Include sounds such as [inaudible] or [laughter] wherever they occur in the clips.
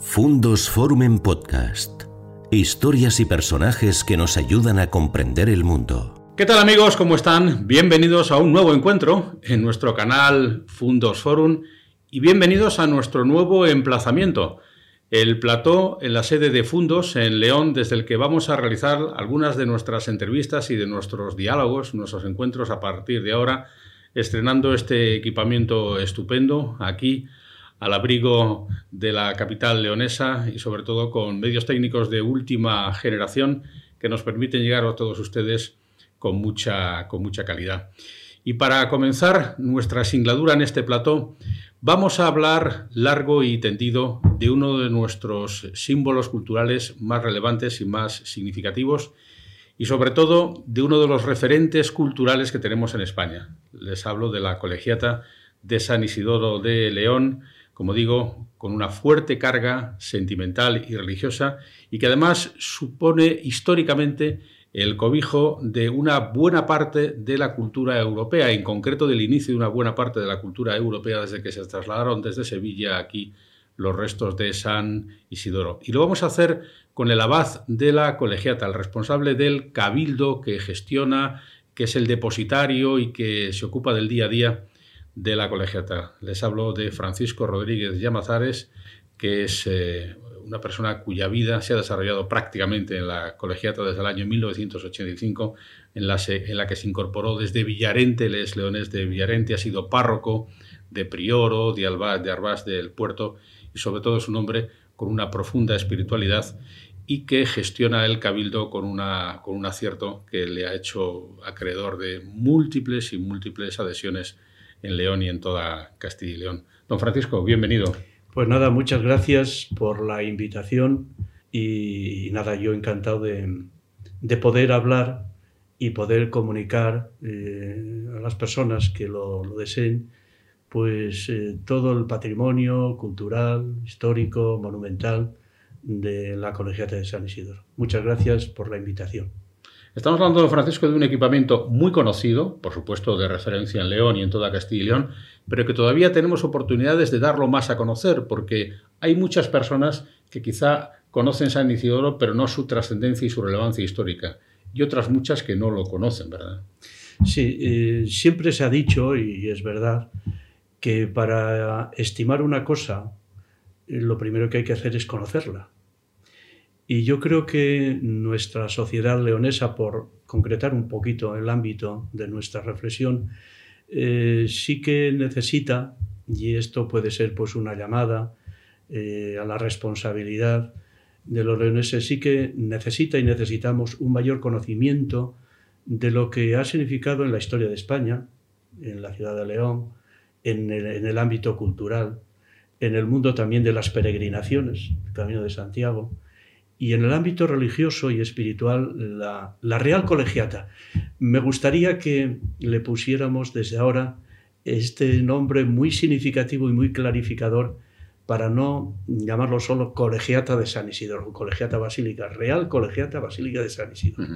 Fundos Forum en Podcast. Historias y personajes que nos ayudan a comprender el mundo. ¿Qué tal amigos? ¿Cómo están? Bienvenidos a un nuevo encuentro en nuestro canal Fundos Forum y bienvenidos a nuestro nuevo emplazamiento, el plató en la sede de Fundos en León, desde el que vamos a realizar algunas de nuestras entrevistas y de nuestros diálogos, nuestros encuentros a partir de ahora, estrenando este equipamiento estupendo aquí al abrigo de la capital leonesa y sobre todo con medios técnicos de última generación que nos permiten llegar a todos ustedes con mucha, con mucha calidad. Y para comenzar nuestra singladura en este plató, vamos a hablar largo y tendido de uno de nuestros símbolos culturales más relevantes y más significativos y sobre todo de uno de los referentes culturales que tenemos en España. Les hablo de la colegiata de San Isidoro de León, como digo, con una fuerte carga sentimental y religiosa y que además supone históricamente el cobijo de una buena parte de la cultura europea, en concreto del inicio de una buena parte de la cultura europea desde que se trasladaron desde Sevilla aquí los restos de San Isidoro. Y lo vamos a hacer con el abad de la colegiata, el responsable del cabildo que gestiona, que es el depositario y que se ocupa del día a día de la colegiata. Les hablo de Francisco Rodríguez Llamazares, que es eh, una persona cuya vida se ha desarrollado prácticamente en la colegiata desde el año 1985, en la, en la que se incorporó desde Villarente, Les Leones de Villarente, ha sido párroco de Prioro, de Albás, de Arbás del Puerto, y sobre todo es un hombre con una profunda espiritualidad y que gestiona el cabildo con, una, con un acierto que le ha hecho acreedor de múltiples y múltiples adhesiones en León y en toda Castilla y León. Don Francisco, bienvenido. Pues nada, muchas gracias por la invitación y, nada, yo encantado de, poder hablar y poder comunicar eh, a las personas que lo, deseen, pues eh, todo el patrimonio cultural, histórico, monumental de la Colegiata de San Isidro. Muchas gracias por la invitación. Estamos hablando, Francisco, de un equipamiento muy conocido, por supuesto de referencia en León y en toda Castilla y León, pero que todavía tenemos oportunidades de darlo más a conocer, porque hay muchas personas que quizá conocen San Isidoro, pero no su trascendencia y su relevancia histórica, y otras muchas que no lo conocen, ¿verdad? Sí, eh, siempre se ha dicho, y es verdad, que para estimar una cosa, eh, lo primero que hay que hacer es conocerla. Y yo creo que nuestra sociedad leonesa, por concretar un poquito el ámbito de nuestra reflexión, eh, sí que necesita, y esto puede ser pues una llamada eh, a la responsabilidad de los leoneses, sí que necesita y necesitamos un mayor conocimiento de lo que ha significado en la historia de España, en la ciudad de León, en el, en el ámbito cultural, en el mundo también de las peregrinaciones, el Camino de Santiago, y en el ámbito religioso y espiritual la, Real Colegiata. Me gustaría que le pusiéramos desde ahora este nombre muy significativo y muy clarificador para no llamarlo solo Colegiata de San Isidro, Colegiata Basílica, Real Colegiata Basílica de San Isidro.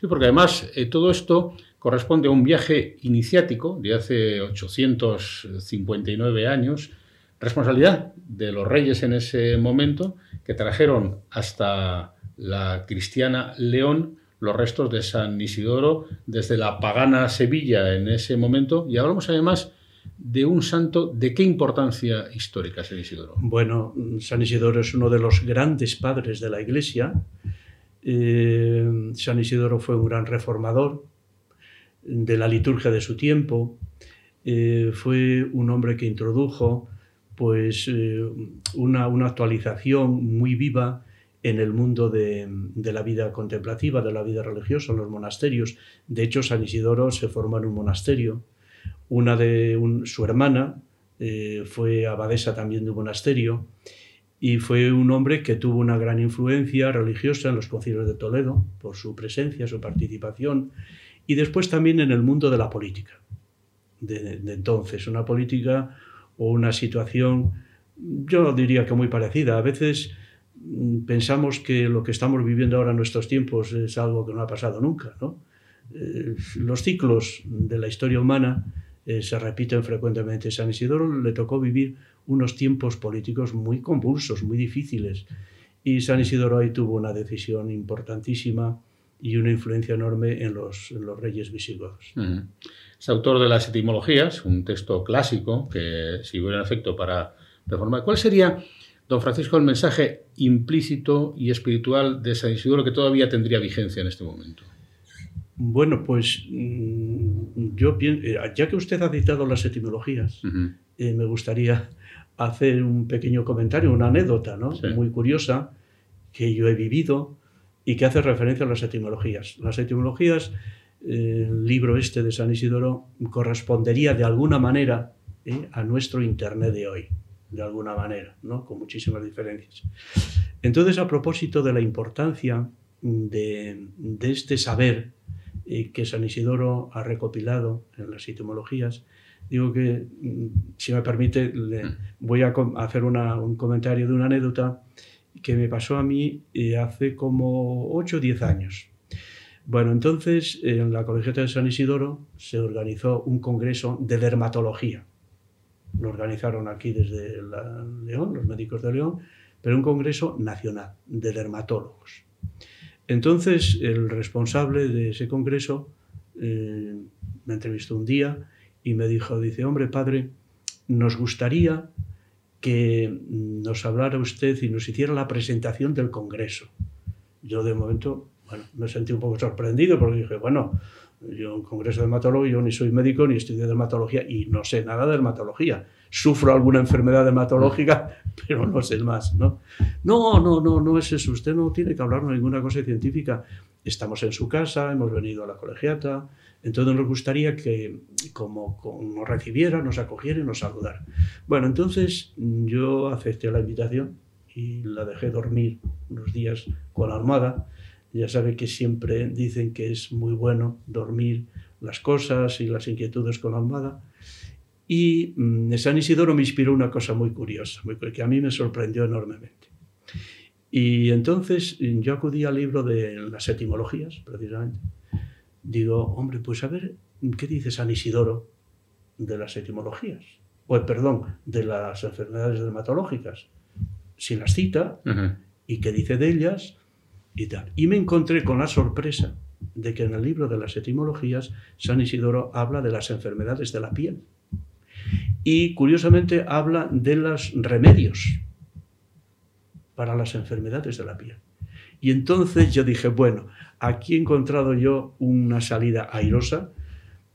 Sí, porque además eh, todo esto corresponde a un viaje iniciático de hace 859 años, responsabilidad de los reyes en ese momento, que trajeron hasta la cristiana León los restos de San Isidoro desde la pagana Sevilla en ese momento y hablamos además de un santo de qué importancia histórica San Isidoro. Bueno, San Isidoro es uno de los grandes padres de la Iglesia. Eh, San Isidoro fue un gran reformador de la liturgia de su tiempo. Eh, fue un hombre que introdujo pues eh, una, una, actualización muy viva en el mundo de, de, la vida contemplativa, de la vida religiosa, en los monasterios. De hecho, San Isidoro se formó en un monasterio. Una de su hermana eh, fue abadesa también de un monasterio y fue un hombre que tuvo una gran influencia religiosa en los concilios de Toledo por su presencia, su participación y después también en el mundo de la política. De, de entonces, una política o una situación, yo diría que muy parecida. A veces mm, pensamos que lo que estamos viviendo ahora en nuestros tiempos es algo que no ha pasado nunca. ¿no? Eh, los ciclos de la historia humana eh, se repiten frecuentemente. San Isidoro le tocó vivir unos tiempos políticos muy convulsos, muy difíciles. Y San Isidoro ahí tuvo una decisión importantísima y una influencia enorme en los, los reyes visigodos. Es autor de las etimologías, un texto clásico que sirvió en efecto para reformar. ¿Cuál sería, don Francisco, el mensaje implícito y espiritual de San Isidoro que todavía tendría vigencia en este momento? Bueno, pues mm, yo pienso, eh, ya que usted ha citado las etimologías, eh, me gustaría [laughs] hacer un pequeño comentario, una anécdota ¿no? muy curiosa que yo he vivido y que hace referencia a las etimologías. Las etimologías, el libro este de San Isidoro, correspondería de alguna manera a nuestro Internet de hoy, de alguna manera, ¿no? con muchísimas diferencias. Entonces, a propósito de la importancia de, de este saber que San Isidoro ha recopilado en las etimologías, digo que, mm, si me permite, le mm. voy a hacer un comentario de una anécdota que me pasó a mí eh, hace como 8 o 10 años. Bueno, entonces en la Colegiata de San Isidoro se organizó un congreso de dermatología. Lo organizaron aquí desde León, los médicos de León, pero un congreso nacional de dermatólogos. Entonces, el responsable de ese congreso eh, me entrevistó un día y me dijo, dice, hombre, padre, nos gustaría que nos hablara usted y nos hiciera la presentación del congreso. Yo de momento, bueno, me sentí un poco sorprendido porque dije, bueno, yo un congreso de dermatólogo, yo ni soy médico ni estudio dermatología y no sé nada de dermatología sufro alguna enfermedad dermatológica, [laughs] pero no sé más, ¿no? No, no, no, no es eso. Usted no tiene que hablarnos ninguna cosa científica. Estamos en su casa, hemos venido a la colegiata, entonces nos gustaría que como, nos recibiera, nos acogiera y nos saludara. Bueno, entonces yo acepté la invitación y la dejé dormir unos días con la almohada. Ya sabe que siempre dicen que es muy bueno dormir las cosas y las inquietudes con la almohada. Y mm, San Isidoro me inspiró una cosa muy curiosa, muy, que a mí me sorprendió enormemente. Y entonces mm, yo acudí al libro de las etimologías, precisamente. Digo, hombre, pues a ver, ¿qué dice San Isidoro de las etimologías? O, perdón, de las enfermedades dermatológicas. Si las cita y qué dice de ellas y me encontré con la sorpresa de que en el libro de las etimologías San Isidoro habla de las enfermedades de la piel y curiosamente habla de los remedios para las enfermedades de la piel. Y entonces yo dije, bueno, aquí he encontrado yo una salida airosa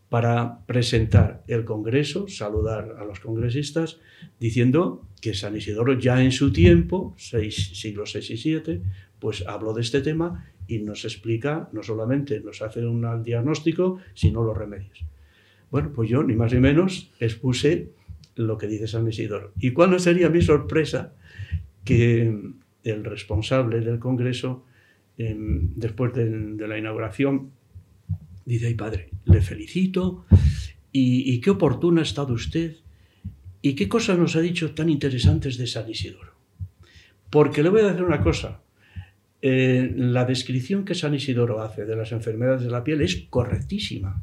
para presentar el Congreso, saludar a los congresistas, diciendo que San Isidoro ya en su tiempo, seis, siglos 6 y 7, pues habló de este tema y nos explica, no solamente nos hace un diagnóstico, sino los remedios. Bueno, pues yo ni más ni menos expuse lo que dice San Isidoro. ¿Y cuál no sería mi sorpresa que el responsable del Congreso, em, después de, la inauguración, dice, ay padre, le felicito y, qué oportuno ha estado usted y qué cosas nos ha dicho tan interesantes de San Isidoro. Porque le voy a decir una cosa, eh, la descripción que San Isidoro hace de las enfermedades de la piel es correctísima.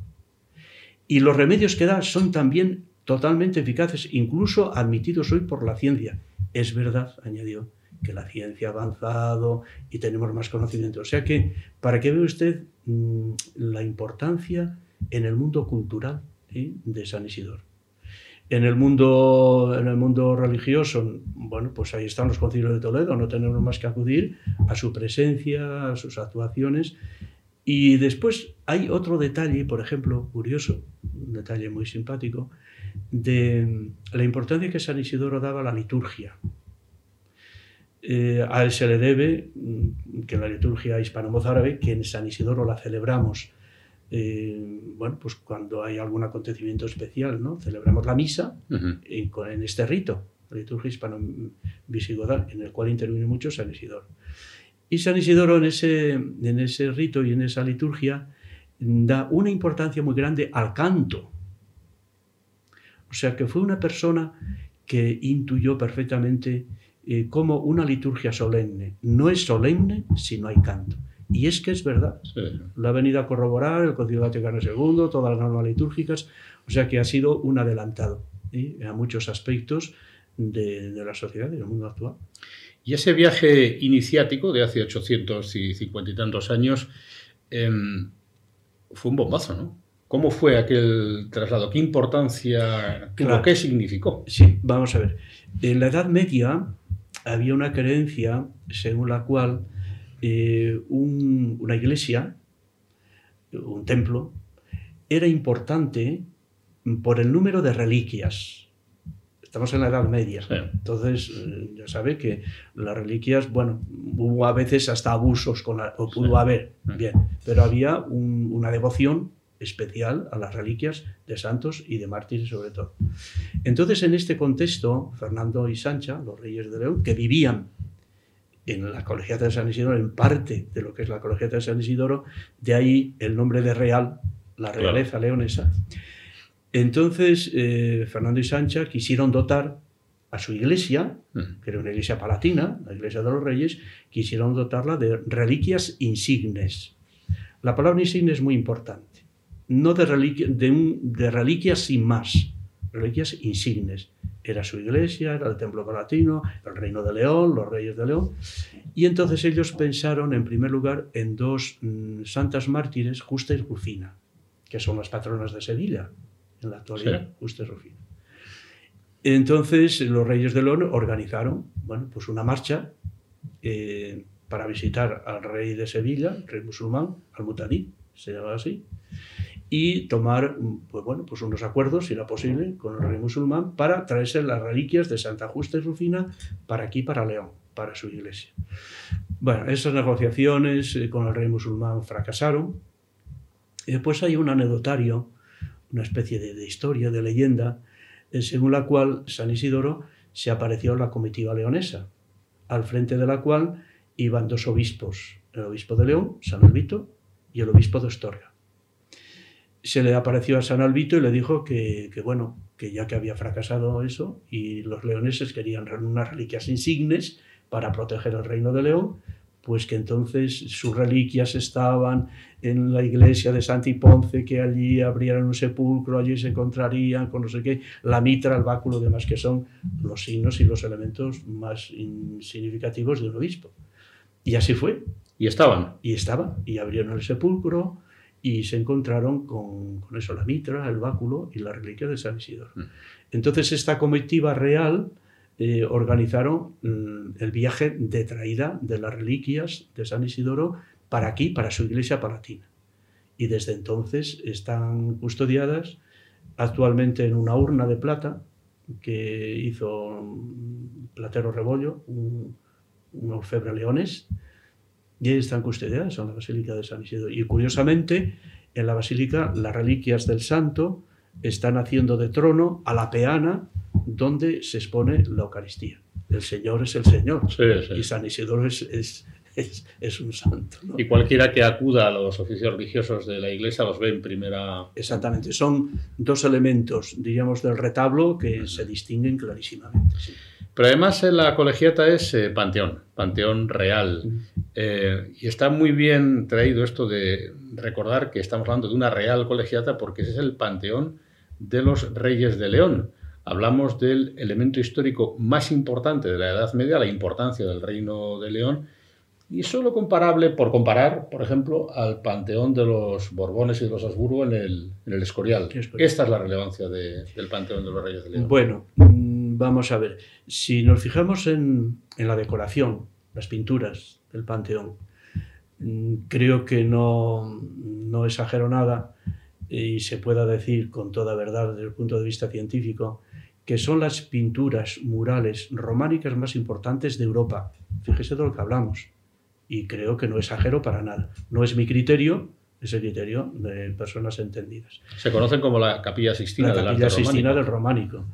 Y los remedios que da son también totalmente eficaces, incluso admitidos hoy por la ciencia. Es verdad, añadió, que la ciencia ha avanzado y tenemos más conocimiento. O sea que, para que vea usted mm, la importancia en el mundo cultural ¿eh? de San Isidoro. En el, mundo, en el mundo religioso, bueno, pues ahí están los concilios de Toledo, no tenemos más que acudir a su presencia, a sus actuaciones. Y después hay otro detalle, por ejemplo, curioso, un detalle muy simpático, de la importancia que San Isidoro daba a la liturgia. Eh, a él se le debe mm, que la liturgia hispano-mozárabe, que en San Isidoro la celebramos, eh, bueno, pues cuando hay algún acontecimiento especial, ¿no? Celebramos la misa en, este rito, la liturgia hispano-visigoda, en el cual interviene mucho San Isidoro. Y San Isidoro en ese, en ese rito y en esa liturgia da una importancia muy grande al canto, o sea que fue una persona que intuyó perfectamente eh, como una liturgia solemne no es solemne si no hay canto. Y es que es verdad. Lo ha venido a corroborar el Concilio Vaticano II, todas las normas litúrgicas, o sea que ha sido un adelantado ¿eh? a muchos aspectos de, la sociedad y del mundo actual. Y ese viaje iniciático de hace 850 y tantos años em, fue un bombazo, ¿no? ¿Cómo fue aquel traslado? ¿Qué importancia tuvo? ¿Qué significó? Sí, vamos a ver. En la Edad Media había una creencia según la cual eh, una iglesia, un templo, era importante por el número de reliquias. Estamos en la Edad Media. Entonces, eh, ya sabe que las reliquias, bueno, hubo a veces hasta abusos con la, o pudo haber, bien, pero había una devoción especial a las reliquias de santos y de mártires sobre todo. Entonces, en este contexto, Fernando y Sancha, los reyes de León, que vivían en la Colegiata de San Isidoro, en parte de lo que es la Colegiata de San Isidoro, de ahí el nombre de real, la realeza leonesa. Entonces, eh, Fernando y Sancha quisieron dotar a su iglesia, mm. que era una iglesia palatina, la iglesia de los reyes, quisieron dotarla de reliquias insignes. La palabra insigne es muy importante no de, de, reliquias sin más, reliquias insignes. Era su iglesia, era el templo palatino, el reino de León, los reyes de León. Y entonces ellos pensaron, en primer lugar, en dos mm, santas mártires, Justa y Rufina, que son las patronas de Sevilla en la actualidad, Justa y Rufina. Entonces los reyes de León organizaron bueno, pues una marcha eh, para visitar al rey de Sevilla, el rey musulmán, al-Mutadí, se llama así, y tomar pues bueno, pues unos acuerdos, si era posible, con el rey musulmán para traerse las reliquias de Santa Justa y Rufina para aquí, para León, para su iglesia. Bueno, esas negociaciones eh, con el rey musulmán fracasaron. Y después hay un anecdotario, una especie de, historia, de leyenda, eh, según la cual San Isidoro se apareció en la comitiva leonesa, al frente de la cual iban dos obispos, el obispo de León, San Albito, y el obispo de Astorga se le apareció a San Albito y le dijo que, bueno, que ya que había fracasado eso y los leoneses querían unas reliquias insignes para proteger el reino de León, pues que entonces sus reliquias estaban en la iglesia de Santiponce, que allí abrieran un sepulcro, allí se encontrarían con no sé qué, la mitra, el báculo, demás, que son los signos y los elementos más significativos de un obispo. Y así fue. Y estaban. Y estaban. Y abrieron el sepulcro, y se encontraron con, eso, la mitra, el báculo y la reliquia de San Isidoro. Mm. Entonces esta comitiva real eh, organizaron mm, el viaje de traída de las reliquias de San Isidoro para aquí, para su iglesia palatina. Y desde entonces están custodiadas actualmente en una urna de plata que hizo Platero Rebollo, un, un orfebre leones, y ahí están custodiadas en la Basílica de San Isidro. Y curiosamente, en la Basílica, las reliquias del santo están haciendo de trono a la peana donde se expone la Eucaristía. El Señor es el Señor y San Isidoro es, es, un santo. Y cualquiera que acuda a los oficios religiosos de la iglesia los ve en primera... Exactamente, son dos elementos, diríamos, del retablo que se distinguen clarísimamente. Pero además eh, la colegiata es eh, panteón, panteón real. Eh, y está muy bien traído esto de recordar que estamos hablando de una real colegiata porque ese es el panteón de los reyes de León. Hablamos del elemento histórico más importante de la Edad Media, la importancia del reino de León, y solo comparable, por comparar, por ejemplo, al panteón de los Borbones y de los Habsburgo en el, Escorial. Esta es la relevancia del panteón de los reyes de León. Bueno, vamos a ver. Si nos fijamos en la decoración, las pinturas del Panteón. Mm, creo que no, no exagero nada y se pueda decir con toda verdad desde el punto de vista científico que son las pinturas murales románicas más importantes de Europa. Fíjese de lo que hablamos. Y creo que no exagero para nada. No es mi criterio, es el criterio de personas entendidas. Se conocen como la Capilla Sistina, la Capilla Sistina del románico.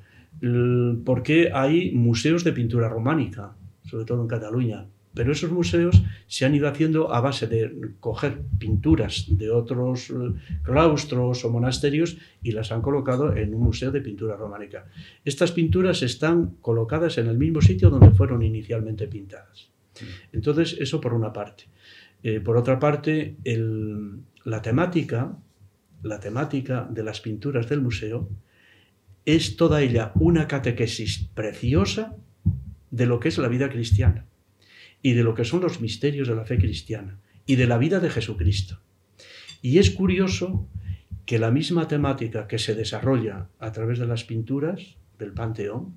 Porque hay museos de pintura románica, sobre todo en Cataluña. Pero esos museos se han ido haciendo a base de coger pinturas de otros eh, claustros o monasterios y las han colocado en un museo de pintura románica. Estas pinturas están colocadas en el mismo sitio donde fueron inicialmente pintadas. Entonces, eso por una parte. Eh, por otra parte, la temática, la temática de las pinturas del museo es toda ella una catequesis preciosa de lo que es la vida cristiana y de lo que son los misterios de la fe cristiana y de la vida de Jesucristo. Y es curioso que la misma temática que se desarrolla a través de las pinturas del Panteón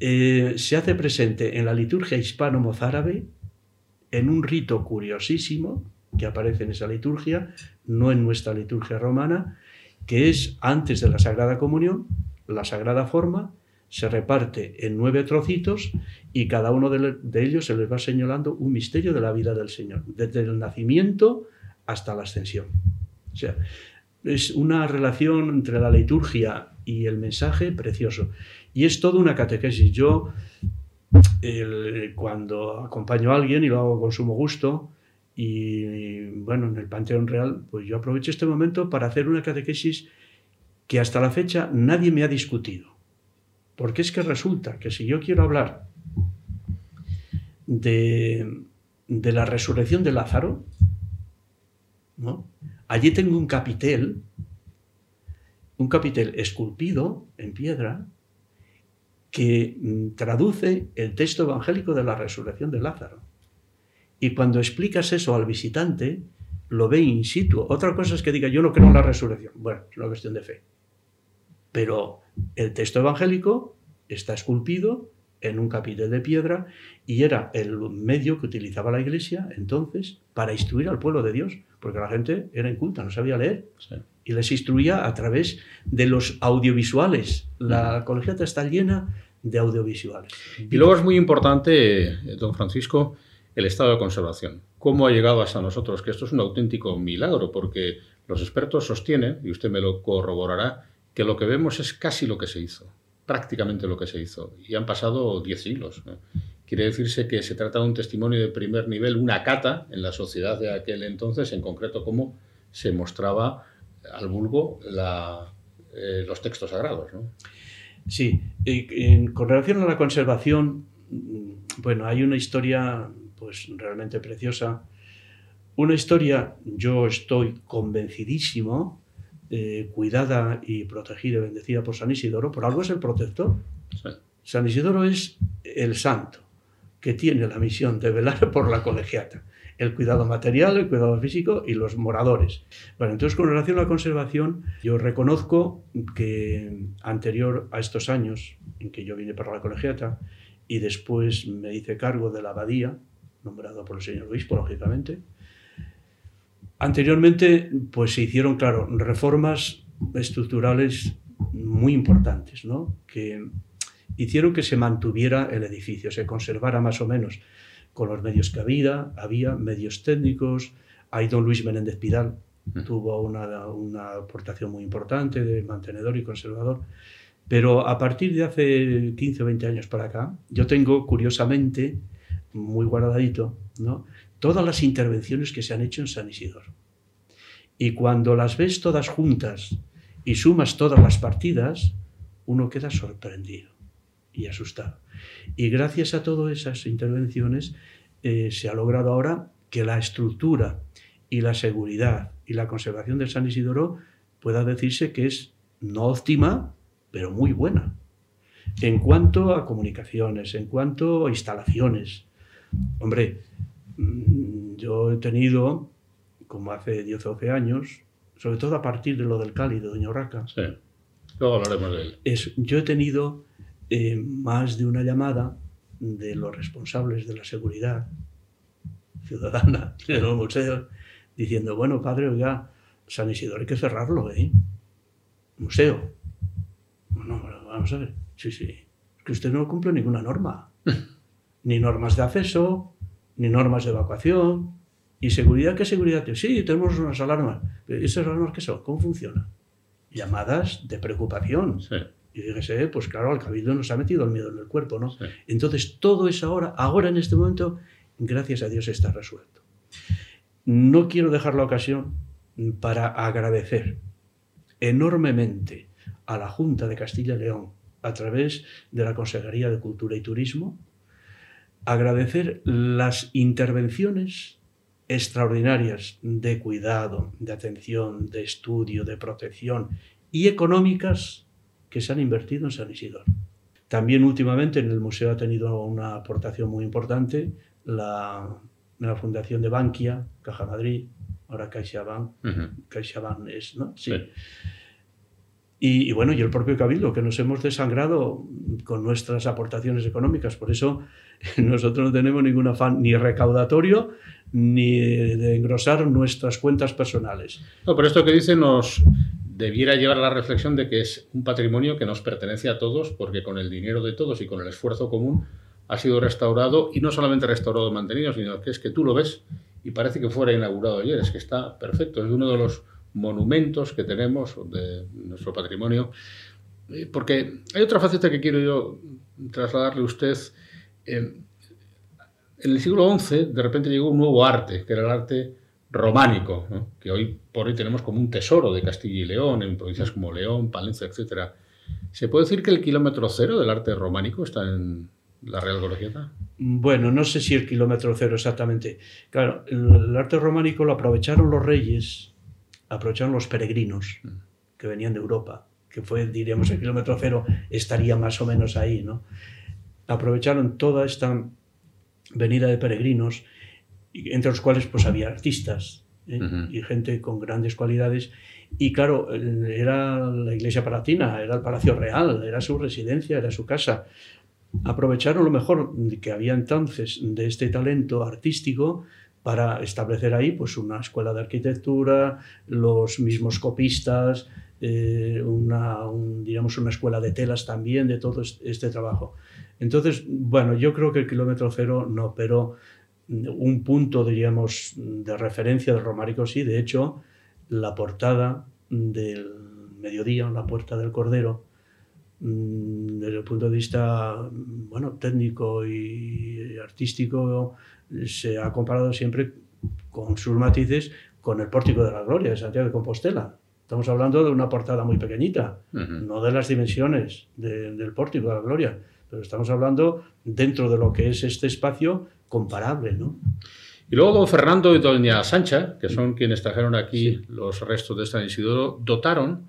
eh, se hace presente en la liturgia hispano-mozárabe en un rito curiosísimo que aparece en esa liturgia, no en nuestra liturgia romana, que es antes de la Sagrada Comunión, la Sagrada Forma, se reparte en nueve trocitos y cada uno de, ellos se les va señalando un misterio de la vida del Señor, desde el nacimiento hasta la ascensión. O sea, es una relación entre la liturgia y el mensaje precioso. Y es toda una catequesis. Yo, cuando acompaño a alguien y lo hago con sumo gusto, y bueno, en el Panteón Real, pues yo aprovecho este momento para hacer una catequesis que hasta la fecha nadie me ha discutido. Porque es que resulta que si yo quiero hablar de, de la resurrección de Lázaro, ¿no? Allí tengo un capitel, un capitel esculpido en piedra que mm, traduce el texto evangélico de la resurrección de Lázaro. Y cuando explicas eso al visitante, lo ve in situ. Otra cosa es que diga, yo no creo en la resurrección. Bueno, es una cuestión de fe. Pero el texto evangélico está esculpido en un capitel de piedra y era el medio que utilizaba la iglesia entonces para instruir al pueblo de Dios, porque la gente era inculta, no sabía leer. Y les instruía a través de los audiovisuales. La colegiata está llena de audiovisuales. Y luego es muy importante, don Francisco, el estado de conservación. ¿Cómo ha llegado hasta nosotros? Que esto es un auténtico milagro, porque los expertos sostienen, y usted me lo corroborará, que lo que vemos es casi lo que se hizo prácticamente lo que se hizo. Y han pasado diez siglos. Quiere decirse que se trata de un testimonio de primer nivel, una cata en la sociedad de aquel entonces, en concreto cómo se mostraba al vulgo eh, los textos sagrados. Sí, con relación a la conservación, mm, bueno, hay una historia pues realmente preciosa. Una historia, yo estoy convencidísimo, eh, cuidada y protegida y bendecida por San Isidoro, por algo es el protector. San Isidoro es el santo que tiene la misión de velar por la colegiata, el cuidado material, el cuidado físico y los moradores. Bueno, entonces con relación a la conservación, yo reconozco que anterior a estos años en que yo vine para la colegiata y después me hice cargo de la abadía, nombrado por el señor obispo, lógicamente, Anteriormente, pues se hicieron, claro, reformas estructurales muy importantes, ¿no? Que hicieron que se mantuviera el edificio, se conservara más o menos con los medios que había, había medios técnicos. Ahí don Luis Menéndez Pidal tuvo una, una aportación muy importante de mantenedor y conservador. Pero a partir de hace 15 o 20 años para acá, yo tengo curiosamente, muy guardadito, ¿no? todas las intervenciones que se han hecho en San Isidoro. Y cuando las ves todas juntas y sumas todas las partidas, uno queda sorprendido y asustado. Y gracias a todas esas intervenciones eh, se ha logrado ahora que la estructura y la seguridad y la conservación de San Isidoro pueda decirse que es no óptima, pero muy buena. En cuanto a comunicaciones, en cuanto a instalaciones. Hombre, Mm, yo he tenido, como hace 10 o 12 años, sobre todo a partir de lo del Cali de Doña Urraca. Sí, luego hablaremos de él. Es, yo he tenido eh, más de una llamada de los responsables de la seguridad ciudadana [laughs] de los museos diciendo, bueno, padre, oiga, San Isidoro hay que cerrarlo, ¿eh? Museo. Bueno, vamos a ver. Sí, sí. Es que usted no cumple ninguna norma. [laughs] ni normas de acceso, ni normas de evacuación. ¿Y seguridad? ¿Qué seguridad? Sí, tenemos unas alarmas. ¿Esas alarmas qué son? ¿Cómo funcionan? Llamadas de preocupación. Y fíjese, pues claro, al cabildo nos ha metido el miedo en el cuerpo, ¿no? Entonces, todo es ahora, ahora en este momento, gracias a Dios está resuelto. No quiero dejar la ocasión para agradecer enormemente a la Junta de Castilla y León, a través de la Consejería de Cultura y Turismo, agradecer las intervenciones extraordinarias de cuidado, de atención, de estudio, de protección y económicas que se han invertido en San Isidoro. También últimamente en el museo ha tenido una aportación muy importante la, la Fundación de Bankia, Caja Madrid, ahora CaixaBank, CaixaBank es, ¿no? Sí. Y, bueno, y el propio Cabildo, que nos hemos desangrado con nuestras aportaciones económicas. Por eso [laughs] nosotros no tenemos ningún afán ni recaudatorio ni de engrosar nuestras cuentas personales. No, pero esto que dice nos debiera llevar a la reflexión de que es un patrimonio que nos pertenece a todos, porque con el dinero de todos y con el esfuerzo común ha sido restaurado, y no solamente restaurado mantenido, sino que es que tú lo ves y parece que fuera inaugurado ayer, es que está perfecto, es uno de los monumentos que tenemos de nuestro patrimonio. Eh, porque hay otra faceta que quiero yo trasladarle a usted. en el siglo XI, de repente llegó un nuevo arte, que era el arte románico, que hoy por hoy tenemos como un tesoro de Castilla y León, en provincias como León, Palencia, etc. ¿Se puede decir que el kilómetro cero del arte románico está en la Real Colegiata? Bueno, no sé si el kilómetro cero exactamente. Claro, el arte románico lo aprovecharon los reyes aprovecharon los peregrinos mm. que venían de Europa, que fue, diríamos, el kilómetro cero estaría más o menos ahí, ¿no? Aprovecharon toda esta venida de peregrinos, entre los cuales pues había artistas ¿eh? y gente con grandes cualidades. Y claro, era la iglesia palatina, era el Palacio Real, era su residencia, era su casa. Aprovecharon lo mejor que había entonces de este talento artístico para establecer ahí pues, una escuela de arquitectura, los mismos copistas, eh, una, digamos, una escuela de telas también, de todo este trabajo. Entonces, bueno, yo creo que el kilómetro cero no, pero un punto, diríamos, de referencia del románico sí. De hecho, la portada del mediodía, la puerta del Cordero, mm, desde el punto de vista bueno, técnico y artístico, se ha comparado siempre con sus matices con el Pórtico de la Gloria de Santiago de Compostela. Estamos hablando de una portada muy pequeñita, no de las dimensiones del Pórtico de la Gloria, pero estamos hablando dentro de lo que es este espacio comparable, ¿no? Y luego don Fernando y doña Sancha, que son quienes trajeron aquí los restos de San Isidoro, dotaron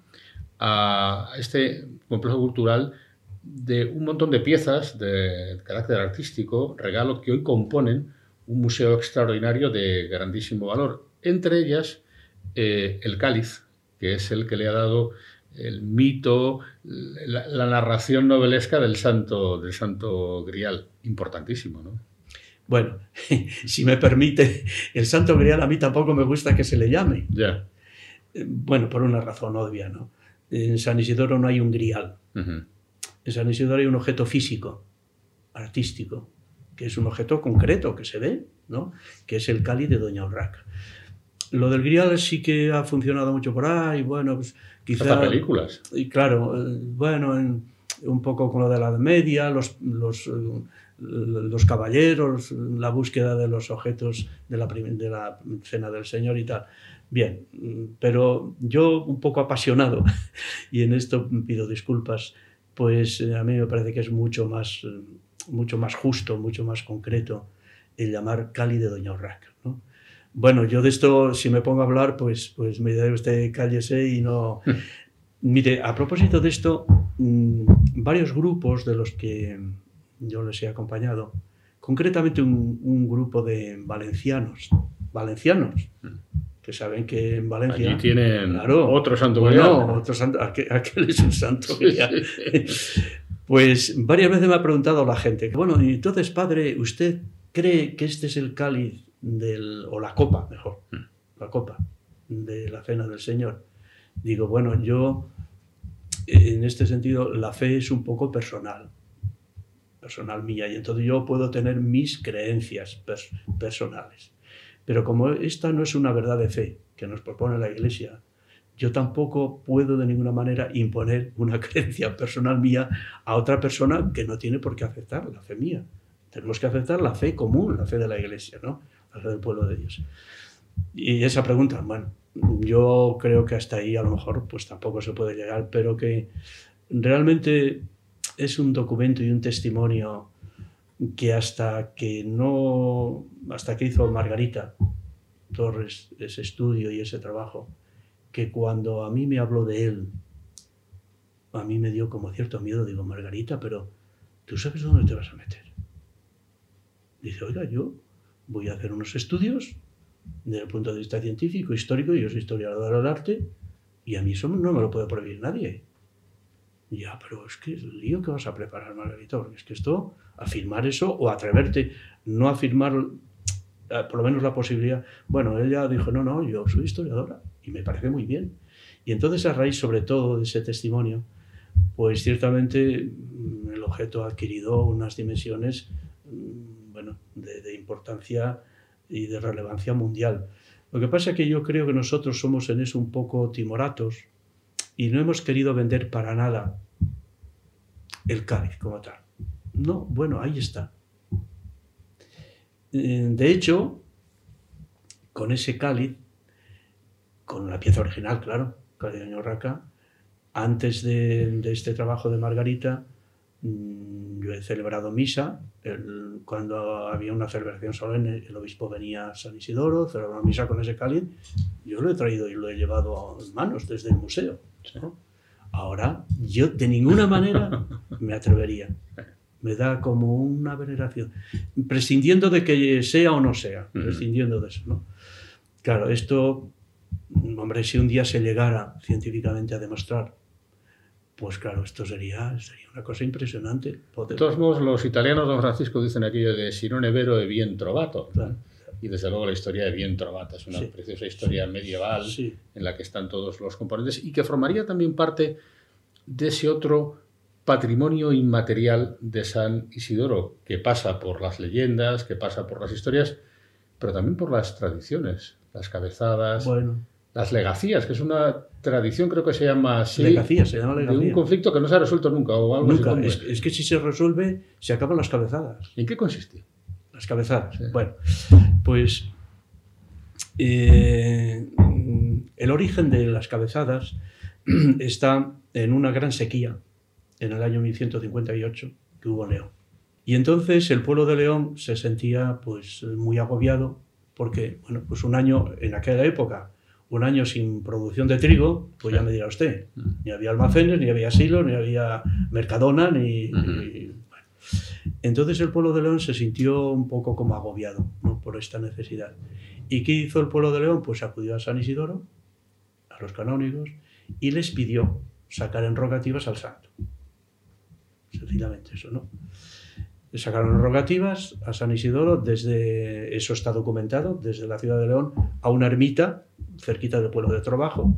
a este complejo cultural de un montón de piezas de carácter artístico, regalo que hoy componen un museo extraordinario de grandísimo valor. Entre ellas, eh, el cáliz, que es el que le ha dado el mito, la, narración novelesca del santo, del santo grial. Importantísimo, ¿no? Bueno, [laughs] si me permite, el santo grial a mí tampoco me gusta que se le llame. Ya. Bueno, por una razón obvia, ¿no? En San Isidoro no hay un grial. En San Isidoro hay un objeto físico, artístico, que es un objeto concreto que se ve, ¿no? que es el cáliz de Doña Urraca. Lo del grial sí que ha funcionado mucho por ahí, bueno, pues quizá... películas. Y claro, eh, bueno, un poco con lo de la Media, los, los, eh, los, caballeros, la búsqueda de los objetos de la, de la cena del Señor y tal. Bien, pero yo un poco apasionado, [laughs] y en esto pido disculpas, pues eh, a mí me parece que es mucho más mucho más justo, mucho más concreto el llamar Cali de Doña Urraca. ¿no? Bueno, yo de esto, si me pongo a hablar, pues, pues me dirá usted cállese y no... Mire, a propósito de esto, mm, varios grupos de los que yo les he acompañado, concretamente un, grupo de valencianos, valencianos, que saben que en Valencia... Allí tienen otro santo bueno, otro santo, aquel, es un santo [laughs] Pues varias veces me ha preguntado la gente, bueno, entonces, padre, ¿usted cree que este es el cáliz del, o la copa, mejor, mm. la copa de la cena del Señor? Digo, bueno, yo, en este sentido, la fe es un poco personal, personal mía, y entonces yo puedo tener mis creencias personales. Pero como esta no es una verdad de fe que nos propone la Iglesia, yo tampoco puedo de ninguna manera imponer una [laughs] creencia personal mía a otra persona que no tiene por qué aceptar la fe mía. Tenemos que aceptar la fe común, la fe de la Iglesia, ¿no? la fe del pueblo de Dios. Y esa pregunta, bueno, yo creo que hasta ahí a lo mejor pues tampoco se puede llegar, pero que realmente es un documento y un testimonio que hasta que no, hasta que hizo Margarita Torres ese estudio y ese trabajo, que cuando a mí me habló de él, a mí me dio como cierto miedo. Digo, Margarita, pero ¿tú sabes dónde te vas a meter? Dice, oiga, yo voy a hacer unos estudios desde el punto de vista científico, histórico, yo soy historiador del arte, y a mí eso no me lo puede prohibir nadie. Ya, pero es que el lío que vas a preparar, Margarita, porque es que esto, afirmar eso o atreverte, no afirmar eh, por lo menos la posibilidad. Bueno, ella dijo, no, no, yo soy historiadora y me parece muy bien. Y entonces a raíz sobre todo de ese testimonio, pues ciertamente mm, el objeto ha adquirido unas dimensiones mm, bueno, de, de importancia y de relevancia mundial. Lo que pasa es que yo creo que nosotros somos en eso un poco timoratos y no hemos querido vender para nada el cáliz como tal. No, bueno, ahí está. Eh, de hecho, con ese cáliz, con la pieza original, claro, de Raca, antes de, de este trabajo de Margarita, Mm, yo he celebrado misa, cuando había una celebración solemne, el obispo venía a San Isidoro, celebraba misa con ese cáliz, yo lo he traído y lo he llevado en manos desde el museo. Ahora, yo de ninguna manera me atrevería. Me da como una veneración, prescindiendo de que sea o no sea, prescindiendo de eso. ¿no? Claro, esto, hombre, si un día se llegara científicamente a demostrar pues claro, esto sería, sería una cosa impresionante. De todos modos, los italianos, don Francisco, dicen aquello de si non è vero è bien trovato. Y desde luego la historia de bien trovata es una preciosa historia medieval en la que están todos los componentes y que formaría también parte de ese otro patrimonio inmaterial de San Isidoro, que pasa por las leyendas, que pasa por las historias, pero también por las tradiciones, las cabezadas, bueno las legacías, que es una tradición, creo que se llama así. Legacía, se llama legacía. De un conflicto que no se ha resuelto nunca. O algo nunca. es, que si se resuelve, se acaban las cabezadas. ¿En qué consiste? Las cabezadas. Bueno, pues eh, el origen de las cabezadas [clears throat] está en una gran sequía en el año 1158 que hubo en León. Y entonces el pueblo de León se sentía pues muy agobiado porque, bueno, pues un año en aquella época un año sin producción de trigo, pues ya me dirá usted, mm. ni había almacenes, ni había silos, ni había mercadona, ni... Entonces el pueblo de León se sintió un poco como agobiado por esta necesidad. ¿Y qué hizo el pueblo de León? Pues acudió a San Isidoro, a los canónigos, y les pidió sacar en rogativas al santo. Sencillamente eso, ¿no? Sacaron rogativas a San Isidoro desde, eso está documentado, desde la ciudad de León a una ermita cerquita del pueblo de Trabajo,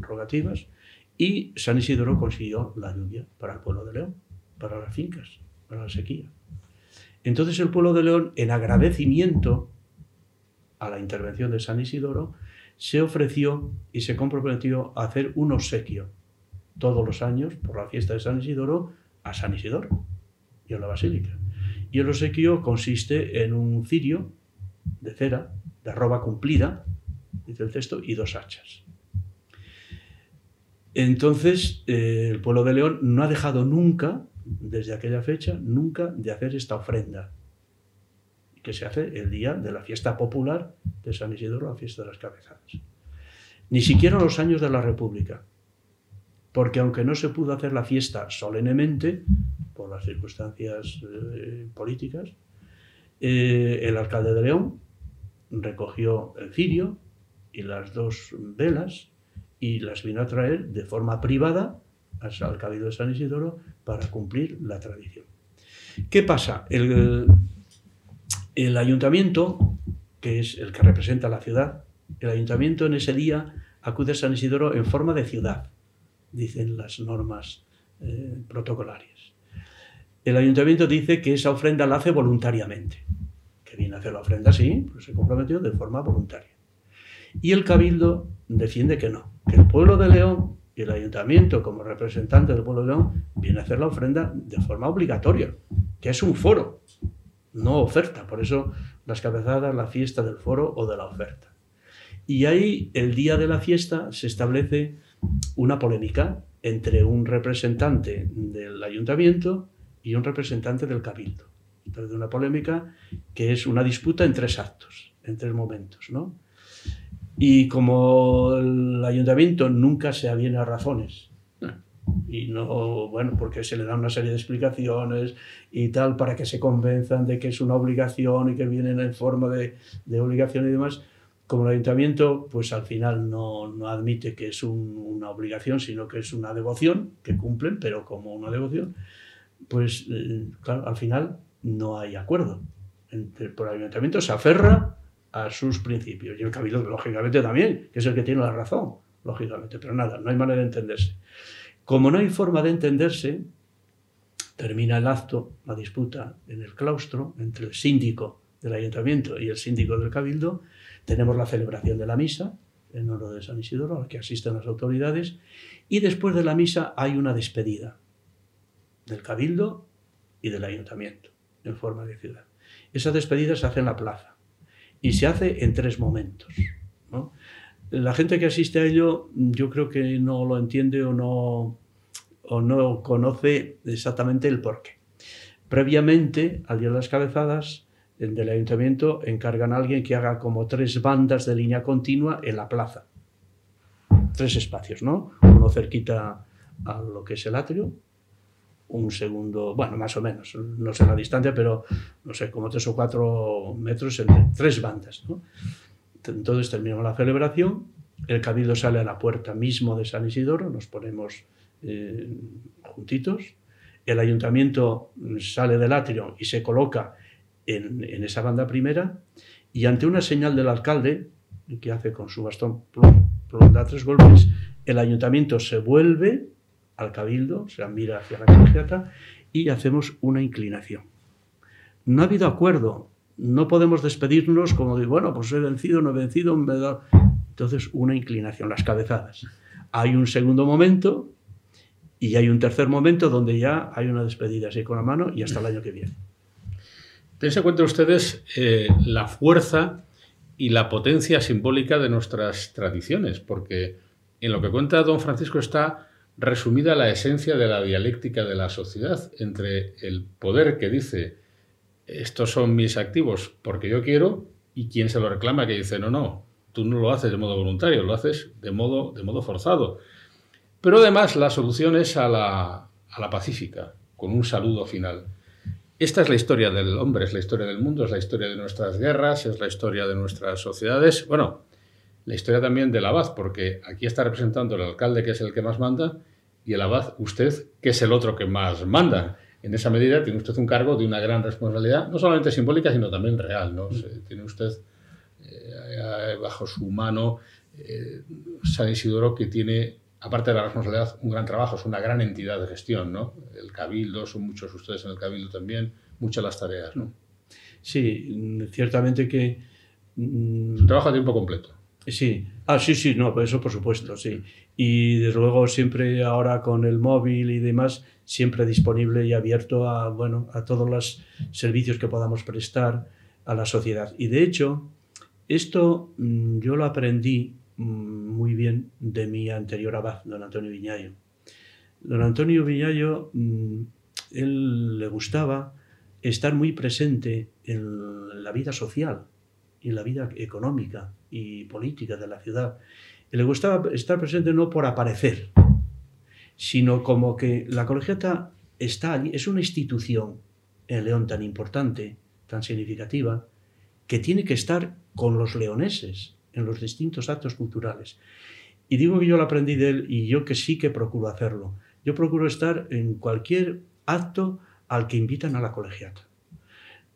rogativas, y San Isidoro consiguió la lluvia para el pueblo de León, para las fincas, para la sequía. Entonces el pueblo de León, en agradecimiento a la intervención de San Isidoro, se ofreció y se comprometió a hacer un obsequio todos los años por la fiesta de San Isidoro a San Isidoro y a la basílica. Y el obsequio consiste en un cirio de cera, de arroba cumplida, dice el texto, y dos hachas. Entonces, eh, el pueblo de León no ha dejado nunca, desde aquella fecha, nunca de hacer esta ofrenda, que se hace el día de la fiesta popular de San Isidoro, la fiesta de las cabezadas. Ni siquiera los años de la República, porque aunque no se pudo hacer la fiesta solemnemente, por las circunstancias eh, políticas, eh, el alcalde de León recogió el cirio, y las dos velas y las vino a traer de forma privada al Cabildo de San Isidoro para cumplir la tradición. ¿Qué pasa? El, ayuntamiento, que es el que representa la ciudad, el ayuntamiento en ese día acude a San Isidoro en forma de ciudad, dicen las normas eh, protocolarias. El ayuntamiento dice que esa ofrenda la hace voluntariamente, que viene a hacer la ofrenda así, pues se comprometió de forma voluntaria. Y el Cabildo defiende que no, que el pueblo de León y el ayuntamiento como representante del pueblo de León viene a hacer la ofrenda de forma obligatoria, que es un foro, no oferta. Por eso las cabezadas, la fiesta del foro o de la oferta. Y ahí, el día de la fiesta, se establece una polémica entre un representante del ayuntamiento y un representante del cabildo. Entonces, una polémica que es una disputa en tres actos, en tres momentos, ¿no? Y como el ayuntamiento nunca se aviene a razones Y no, bueno, porque se le da una serie de explicaciones y tal para que se convenzan de que es una obligación y que vienen en forma de, de obligación y demás. Como el ayuntamiento, pues al final no, no admite que es un- una obligación, sino que es una devoción que cumplen, pero como una devoción, pues eh, claro, al final no hay acuerdo. Entre- Por el ayuntamiento se aferra a sus principios y el cabildo, lógicamente, también, que es el que tiene la razón, lógicamente, pero nada, no hay manera de entenderse. Como no hay forma de entenderse, termina el acto, la disputa en el claustro entre el síndico del ayuntamiento y el síndico del cabildo. Tenemos la celebración de la misa en honor de San Isidoro, a la que asisten las autoridades, y después de la misa hay una despedida del cabildo y del ayuntamiento en forma de ciudad. Esa despedida se hace en la plaza y se hace en tres momentos. La gente que asiste a ello yo creo que no lo entiende o no, o no conoce exactamente el porqué. Previamente, al día de las cabezadas, el del ayuntamiento encargan a alguien que haga como tres bandas de línea continua en la plaza. Tres espacios, ¿no? Uno cerquita a lo que es el atrio, un segundo, bueno, más o menos, no sé la distancia, pero no sé, como tres o cuatro metros entre tres bandas, ¿no? Entonces terminamos la celebración, el cabildo sale a la puerta mismo de San Isidoro, nos ponemos eh, juntitos, el ayuntamiento sale del atrio y se coloca en, en, esa banda primera y ante una señal del alcalde, que hace con su bastón, plum, plum, da tres golpes, el ayuntamiento se vuelve al cabildo, o sea, mira hacia la colegiata y hacemos una inclinación. No ha habido acuerdo, no podemos despedirnos como de, bueno, pues he vencido, no he vencido, me. Entonces, una inclinación, las cabezadas. Hay un segundo momento y hay un tercer momento donde ya hay una despedida así con la mano y hasta el año que viene. Tense en cuenta ustedes eh, la fuerza y la potencia simbólica de nuestras tradiciones, porque en lo que cuenta don Francisco está resumida la esencia de la dialéctica de la sociedad entre el poder que dice estos son mis activos porque yo quiero y quien se lo reclama que dice no, no, tú no lo haces de modo voluntario, lo haces de modo, de modo forzado. Pero además la solución es a la, a la pacífica, con un saludo final. Esta es la historia del hombre, es la historia del mundo, es la historia de nuestras guerras, es la historia de nuestras sociedades. Bueno, la historia también del abad, porque aquí está representando el alcalde, que es el que más manda, y el abad, usted, que es el otro que más manda. En esa medida tiene usted un cargo de una gran responsabilidad, no solamente simbólica, sino también real. ¿no? Tiene usted eh, bajo su mano eh, San Isidoro, que tiene, aparte de la responsabilidad, un gran trabajo, es una gran entidad de gestión. ¿no? El cabildo, son muchos ustedes en el cabildo también, muchas las tareas. ¿no? Sí, ciertamente que... Es un trabajo a tiempo completo. Sí, ah, sí, sí, no, eso por supuesto, sí. Y desde luego siempre ahora con el móvil y demás, siempre disponible y abierto a, bueno, a todos los servicios que podamos prestar a la sociedad. Y de hecho, esto mmm, yo lo aprendí mmm, muy bien de mi anterior abad, don Antonio Viñayo. Don Antonio Viñayo, mmm, él le gustaba estar muy presente en la vida social y en la vida económica y política de la ciudad. Y le gustaba estar presente no por aparecer, sino como que la colegiata está allí, es una institución en León tan importante, tan significativa, que tiene que estar con los leoneses en los distintos actos culturales. Y digo que yo lo aprendí de él y yo que sí que procuro hacerlo. Yo procuro estar en cualquier acto al que invitan a la colegiata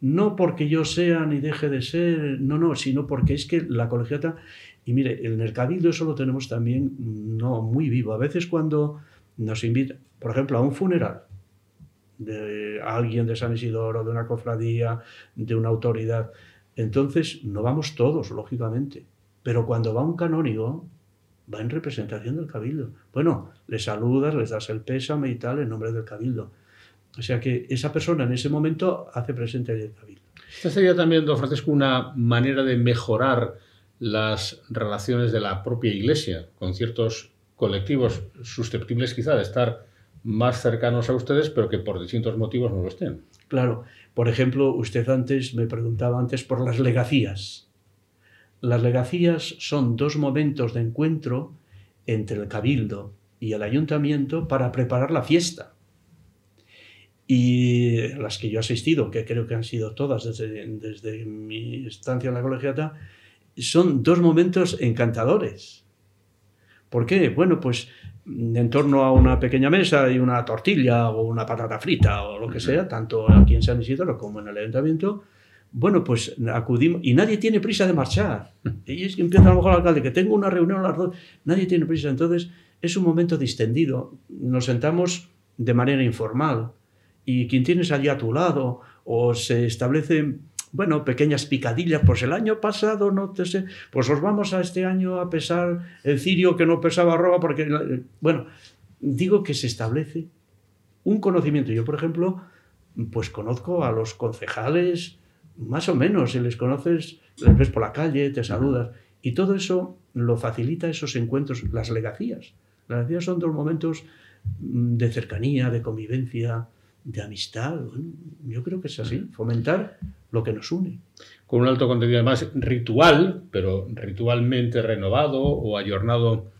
no porque yo sea ni deje de ser, no, no, sino porque es que la colegiata, y mire, en el cabildo eso lo tenemos también no muy vivo. A veces cuando nos invitan, por ejemplo, a un funeral de alguien de San Isidoro, de una cofradía, de una autoridad, entonces no vamos todos, lógicamente, pero cuando va un canónigo, va en representación del cabildo. Bueno, le saludas, les das el pésame y tal en nombre del cabildo. O sea que esa persona en ese momento hace presente el cabildo. Esta sería también, don Francisco, una manera de mejorar las relaciones de la propia Iglesia con ciertos colectivos susceptibles quizá de estar más cercanos a ustedes, pero que por distintos motivos no lo estén. Claro. Por ejemplo, usted antes me preguntaba antes por las legacías. Las legacías son dos momentos de encuentro entre el cabildo y el ayuntamiento para preparar la fiesta. Y las que yo he asistido, que creo que han sido todas desde, desde mi estancia en la colegiata, son dos momentos encantadores. ¿Por qué? Bueno, pues en torno a una pequeña mesa y una tortilla o una patata frita o lo que sea, tanto aquí en San Isidro como en el ayuntamiento, bueno, pues acudimos y nadie tiene prisa de marchar. Y es que empieza a lo mejor el alcalde, que tengo una reunión a las dos, nadie tiene prisa. Entonces es un momento distendido. Nos sentamos de manera informal y quien tienes allí a tu lado o se establecen, bueno, pequeñas picadillas, pues el año pasado no te sé, pues os vamos a este año a pesar el cirio que no pesaba arroba porque, bueno, digo que se establece un conocimiento. Yo, por ejemplo, pues conozco a los concejales, más o menos, si les conoces, les ves por la calle, te saludas. Y todo eso lo facilita esos encuentros, las legacías. Las legacías son dos momentos mm, de cercanía, de convivencia, de amistad. yo creo que es así, fomentar lo que nos une. Con un alto contenido además ritual, pero ritualmente renovado o ayornado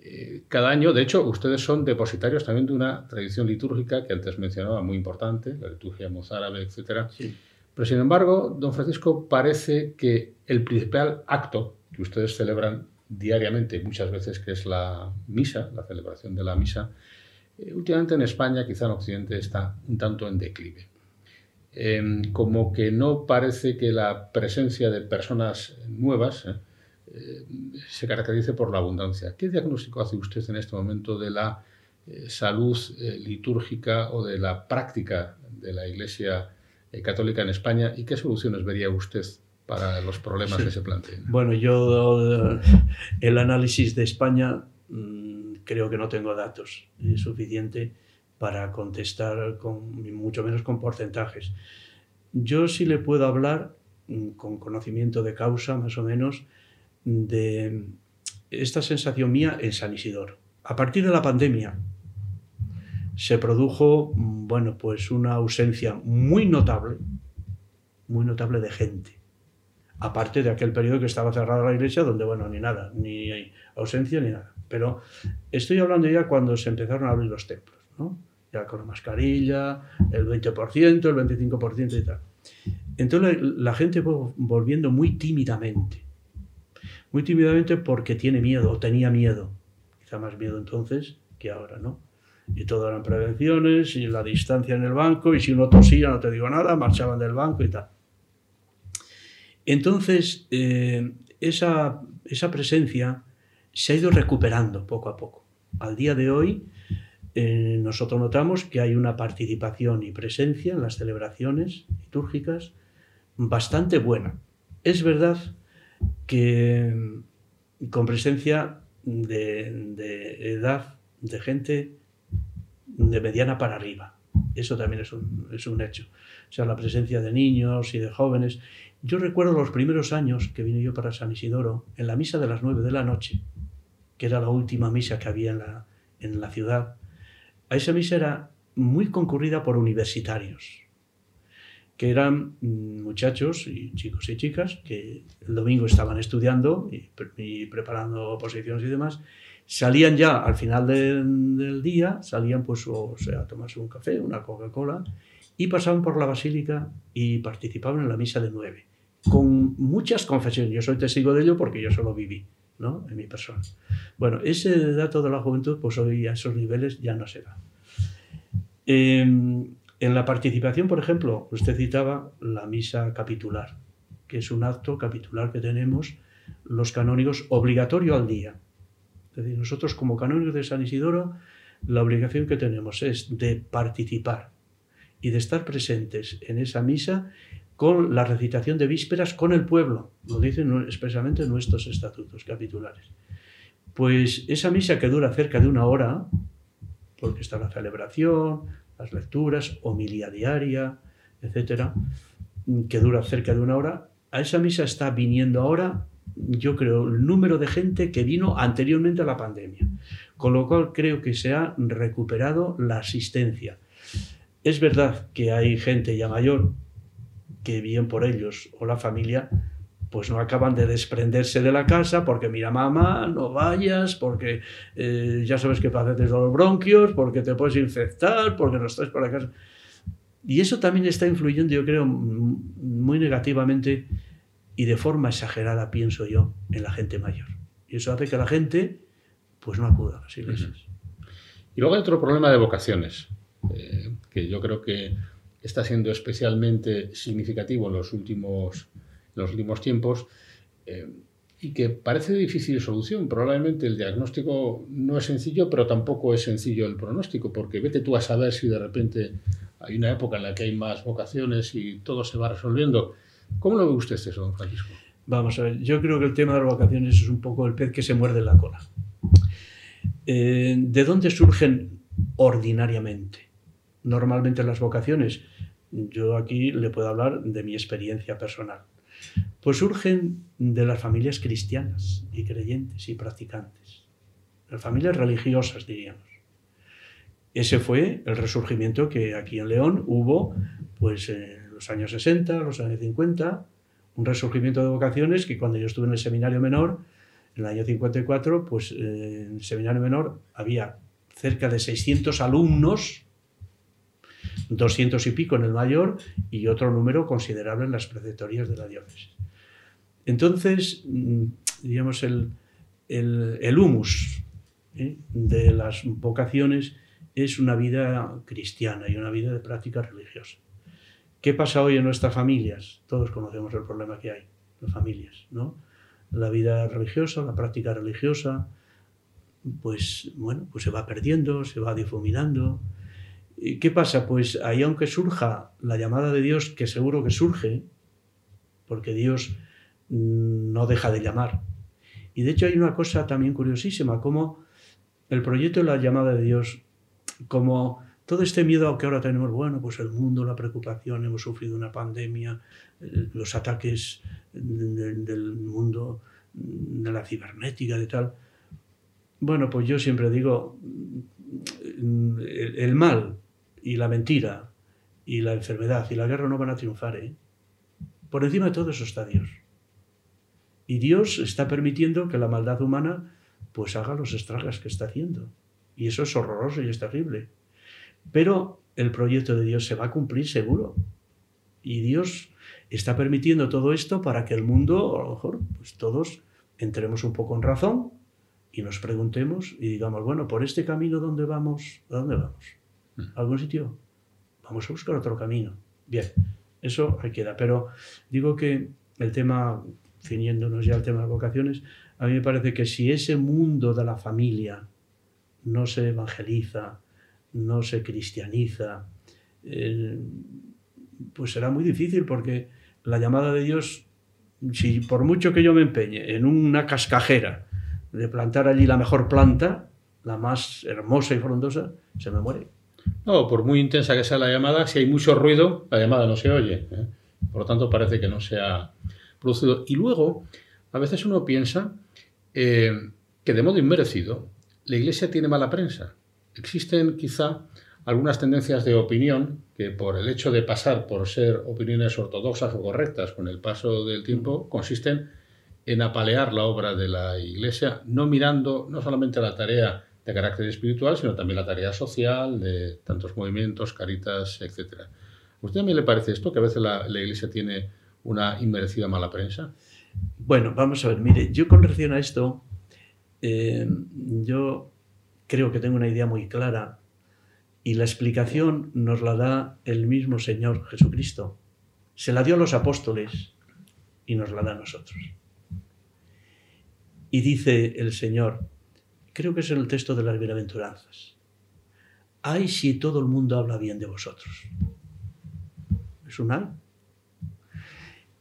eh, cada año. De hecho, ustedes son depositarios también de una tradición litúrgica que antes mencionaba, muy importante, la liturgia mozárabe, etc. Sí pero sin embargo, don Francisco, parece que el principal acto que ustedes celebran diariamente, muchas veces, que es la misa, la celebración de la misa, eh, últimamente en España, quizá en Occidente, está un tanto en declive. Em, como que no parece que la presencia de personas nuevas eh, eh, se caracterice por la abundancia. ¿Qué diagnóstico hace usted en este momento de la salud litúrgica o de la práctica de la Iglesia católica en España y qué soluciones vería usted para los problemas que se planteen? Bueno, yo el análisis de España mm, creo que no tengo datos suficiente para contestar con mucho menos con porcentajes. Yo sí le puedo hablar mm, con conocimiento de causa, más o menos, de esta sensación mía en San Isidoro. A partir de la pandemia, se produjo, bueno, pues una ausencia muy notable, muy notable de gente. Aparte de aquel periodo que estaba cerrada la iglesia, donde, bueno, ni nada, ni ausencia ni nada. Pero estoy hablando ya cuando se empezaron a abrir los templos. Ya con la mascarilla, el 20%, el 25% y tal. Entonces la gente fue volviendo muy tímidamente. Muy tímidamente porque tiene miedo, o tenía miedo. Quizá más miedo entonces que ahora, ¿no? y todo eran prevenciones y la distancia en el banco y si uno tosía, no te digo nada, marchaban del banco y tal. Entonces, eh, esa, esa, presencia se ha ido recuperando poco a poco. Al día de hoy, eh, nosotros notamos que hay una participación y presencia en las celebraciones litúrgicas bastante buena. Es verdad que con presencia de edad, de gente de mediana para arriba. Eso también es un, es un, hecho. O sea, la presencia de niños y de jóvenes. Yo recuerdo los primeros años que vine yo para San Isidoro, en la misa de las nueve de la noche, que era la última misa que había en la, en la ciudad. A esa misa era muy concurrida por universitarios, que eran muchachos y chicos y chicas que el domingo estaban estudiando y, y preparando oposiciones y demás, salían ya al final del día, salían pues o sea, a tomarse un café, una Coca-Cola, y pasaban por la basílica y participaban en la misa de nueve, con muchas confesiones. Yo soy testigo de ello porque yo solo viví, ¿no? En mi persona. Bueno, ese dato de la juventud, pues hoy a esos niveles ya no se da. Em, en la participación, por ejemplo, usted citaba la misa capitular, que es un acto capitular que tenemos los canónigos obligatorio al día decir, nosotros como canónigos de San Isidoro, la obligación que tenemos es de participar y de estar presentes en esa misa con la recitación de vísperas con el pueblo, lo dicen expresamente nuestros estatutos capitulares. Pues esa misa que dura cerca de una hora, porque está la celebración, las lecturas, homilía diaria, etcétera, que dura cerca de una hora, a esa misa está viniendo ahora yo creo, el número de gente que vino anteriormente a la pandemia. Con lo cual creo que se ha recuperado la asistencia. Es verdad que hay gente ya mayor, que bien por ellos o la familia, pues no acaban de desprenderse de la casa porque mira mamá, no vayas, porque eh, ya sabes que padeces los bronquios, porque te puedes infectar, porque no estás por la casa. Y eso también está influyendo, yo creo, muy negativamente y de forma exagerada, pienso yo, en la gente mayor. Y eso hace que la gente pues no acuda a las iglesias. Y luego hay otro problema de vocaciones, eh, que yo creo que está siendo especialmente significativo en los últimos, los últimos tiempos eh, y que parece de difícil solución. Probablemente el diagnóstico no es sencillo, pero tampoco es sencillo el pronóstico, porque vete tú a saber si de repente hay una época en la que hay más vocaciones y todo se va resolviendo. ¿Cómo lo ve usted eso, don Francisco? Vamos a ver, yo creo que el tema de las vocaciones es un poco el pez que se muerde la cola. Eh, ¿De dónde surgen ordinariamente? Normalmente las vocaciones, yo aquí le puedo hablar de mi experiencia personal, pues surgen de las familias cristianas y creyentes y practicantes, las familias religiosas diríamos. Ese fue el resurgimiento que aquí en León hubo pues en los años 60, los años 50, un resurgimiento de vocaciones que cuando yo estuve en el seminario menor, en el año 54, pues eh, en el seminario menor había cerca de 600 alumnos, 200 y pico en el mayor y otro número considerable en las preceptorías de la diócesis. Entonces, mm, digamos, el, el, humus ¿eh? de las vocaciones es una vida cristiana y una vida de práctica religiosa. ¿Qué pasa hoy en nuestras familias? Todos conocemos el problema que hay, las familias, ¿no? La vida religiosa, la práctica religiosa, pues bueno, pues se va perdiendo, se va difuminando. ¿Y qué pasa? Pues ahí aunque surja la llamada de Dios, que seguro que surge, porque Dios no deja de llamar. Y de hecho hay una cosa también curiosísima, como el proyecto de la llamada de Dios, como todo este miedo que ahora tenemos, bueno, pues el mundo, la preocupación, hemos sufrido una pandemia, eh, los ataques del mundo, de la cibernética, de tal. Bueno, pues yo siempre digo, el mal y la mentira y la enfermedad y la guerra no van a triunfar. ¿eh? Por encima de todo eso está Dios. Y Dios está permitiendo que la maldad humana pues haga los estragas que está haciendo. Y eso es horroroso y es terrible. Pero el proyecto de Dios se va a cumplir seguro. Y Dios está permitiendo todo esto para que el mundo, a lo mejor, pues todos entremos un poco en razón y nos preguntemos y digamos, bueno, por este camino, ¿dónde vamos? ¿A dónde vamos? Mm. ¿A algún sitio? Vamos a buscar otro camino. Bien, eso ahí queda. Pero digo que el tema, ciñéndonos ya al tema de vocaciones, a mí me parece que si ese mundo de la familia no se evangeliza, no se cristianiza, pues será muy difícil porque la llamada de Dios, si por mucho que yo me empeñe en una cascajera de plantar allí la mejor planta, la más hermosa y frondosa, se me muere. No, por muy intensa que sea la llamada, si hay mucho ruido, la llamada no se oye. ¿eh? Por lo tanto, parece que no se ha producido. Y luego, a veces uno piensa eh, que de modo inmerecido, la Iglesia tiene mala prensa. Existen quizá algunas tendencias de opinión que por el hecho de pasar por ser opiniones ortodoxas o correctas con el paso del tiempo consisten en apalear la obra de la Iglesia, no mirando no solamente la tarea de carácter espiritual, sino también la tarea social de tantos movimientos, caritas, etc. ¿A usted también le parece esto, que a veces la, Iglesia tiene una inmerecida mala prensa? Bueno, vamos a ver, mire, yo con relación a esto, eh, yo creo que tengo una idea muy clara y la explicación nos la da el mismo Señor Jesucristo. Se la dio a los apóstoles y nos la da a nosotros. Y dice el Señor, creo que es en el texto de las bienaventuranzas, ay si todo el mundo habla bien de vosotros. Es un ay.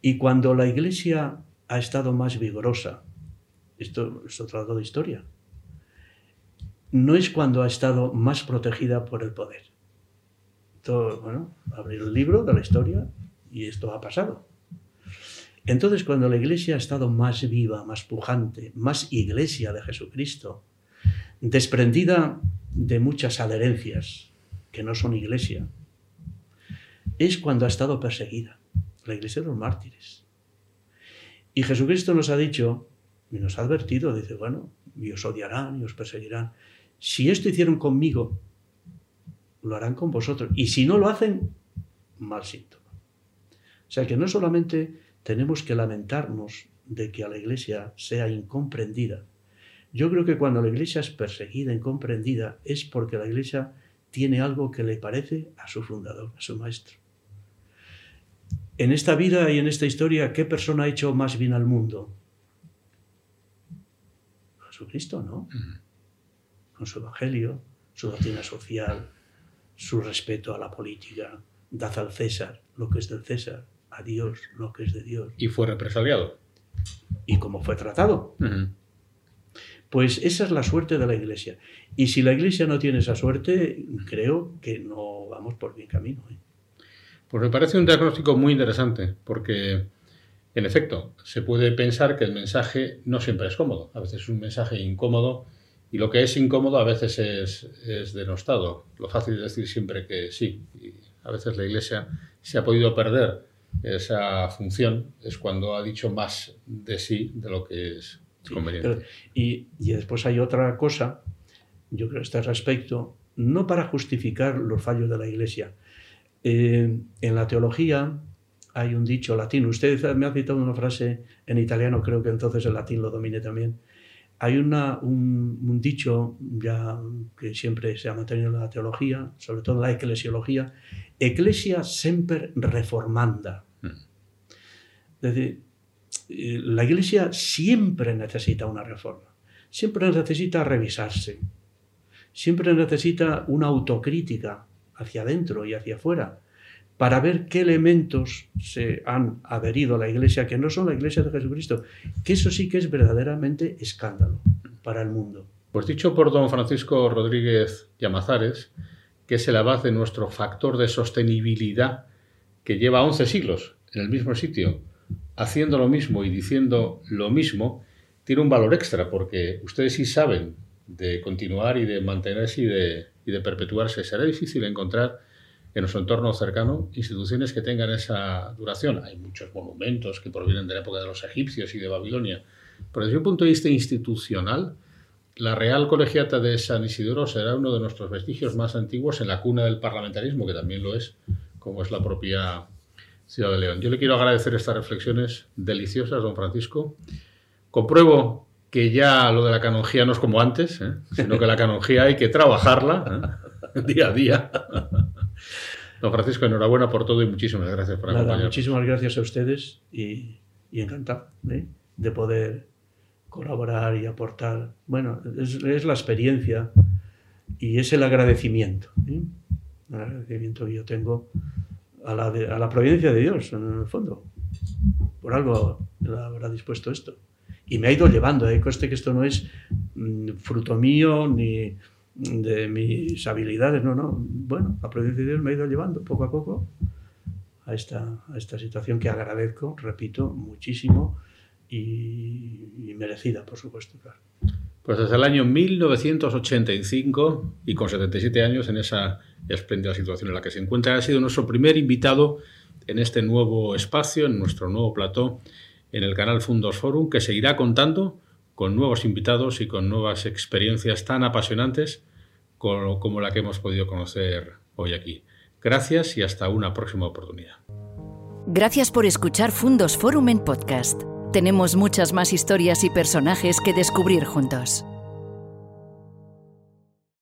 Y cuando la iglesia ha estado más vigorosa, esto es otro lado de historia, no es cuando ha estado más protegida por el poder. Todo, bueno, abrir el libro de la historia y esto ha pasado. Entonces, cuando la iglesia ha estado más viva, más pujante, más iglesia de Jesucristo, desprendida de muchas adherencias que no son iglesia, es cuando ha estado perseguida, la iglesia de los mártires. Y Jesucristo nos ha dicho, y nos ha advertido, dice, bueno, y os odiarán y os perseguirán. Si esto hicieron conmigo, lo harán con vosotros. Y si no lo hacen, mal síntoma. O sea que no solamente tenemos que lamentarnos de que a la iglesia sea incomprendida. Yo creo que cuando la iglesia es perseguida, incomprendida, es porque la iglesia tiene algo que le parece a su fundador, a su maestro. En esta vida y en esta historia, ¿qué persona ha hecho más bien al mundo? Jesucristo, ¿no? Con su evangelio, su doctrina social, su respeto a la política, dad al César lo que es del César, a Dios lo que es de Dios. Y fue represaliado. ¿Y cómo fue tratado? Pues esa es la suerte de la Iglesia. Y si la Iglesia no tiene esa suerte, creo que no vamos por bien camino. ¿eh? Pues me parece un diagnóstico muy interesante, porque en efecto se puede pensar que el mensaje no siempre es cómodo. A veces es un mensaje incómodo y lo que es incómodo a veces es, es denostado. Lo fácil es decir siempre que sí. Y a veces la Iglesia se ha podido perder esa función es cuando ha dicho más de sí de lo que es conveniente. y, después hay otra cosa, yo creo, a este respecto, no para justificar los fallos de la Iglesia. Eh, en la teología hay un dicho latino, usted me ha citado una frase en italiano, creo que entonces el latín lo domine también. Hay una, un, un, dicho ya que siempre se ha mantenido en la teología, sobre todo en la eclesiología, Ecclesia semper reformanda. Mm. Es decir, eh, la Iglesia siempre necesita una reforma, siempre necesita revisarse, siempre necesita una autocrítica hacia adentro y hacia afuera para ver qué elementos se han adherido a la Iglesia que no son la Iglesia de Jesucristo, que eso sí que es verdaderamente escándalo para el mundo. Pues dicho por don Francisco Rodríguez Llamazares, que es el abad de nuestro factor de sostenibilidad que lleva 11 siglos en el mismo sitio, haciendo lo mismo y diciendo lo mismo, tiene un valor extra, porque ustedes sí saben de continuar y de mantenerse y de, y de perpetuarse. Será difícil encontrar en nuestro entorno cercano instituciones que tengan esa duración. Hay muchos monumentos que provienen de la época de los egipcios y de Babilonia, pero desde un punto de vista institucional, la Real Colegiata de San Isidoro será uno de nuestros vestigios más antiguos en la cuna del parlamentarismo, que también lo es, como es la propia Ciudad de León. Yo le quiero agradecer estas reflexiones deliciosas, don Francisco. Compruebo que ya lo de la canonjía no es como antes, ¿eh? sino que la canonjía hay que trabajarla ¿eh? [laughs] día a día. Don Francisco, enhorabuena por todo y muchísimas gracias por acompañarnos. Muchísimas gracias a ustedes y, encantado ¿eh? de poder colaborar y aportar. Bueno, es, la experiencia y es el agradecimiento. El agradecimiento que yo tengo a la, a la providencia de Dios, en el fondo. Por algo habrá dispuesto esto. Y me ha ido llevando, ¿eh? Coste que esto no es mm, fruto mío ni de mis habilidades, no, no. Bueno, la providencia me ha ido llevando poco a poco a esta, a esta situación que agradezco, repito, muchísimo y, merecida, por supuesto. Pues desde el año 1985 y con 77 años en esa espléndida situación en la que se encuentra, ha sido nuestro primer invitado en este nuevo espacio, en nuestro nuevo plató, en el canal Fundos Forum, que seguirá contando con nuevos invitados y con nuevas experiencias tan apasionantes como la que hemos podido conocer hoy aquí. Gracias y hasta una próxima oportunidad. Gracias por escuchar Fundos Forum en podcast. Tenemos muchas más historias y personajes que descubrir juntos.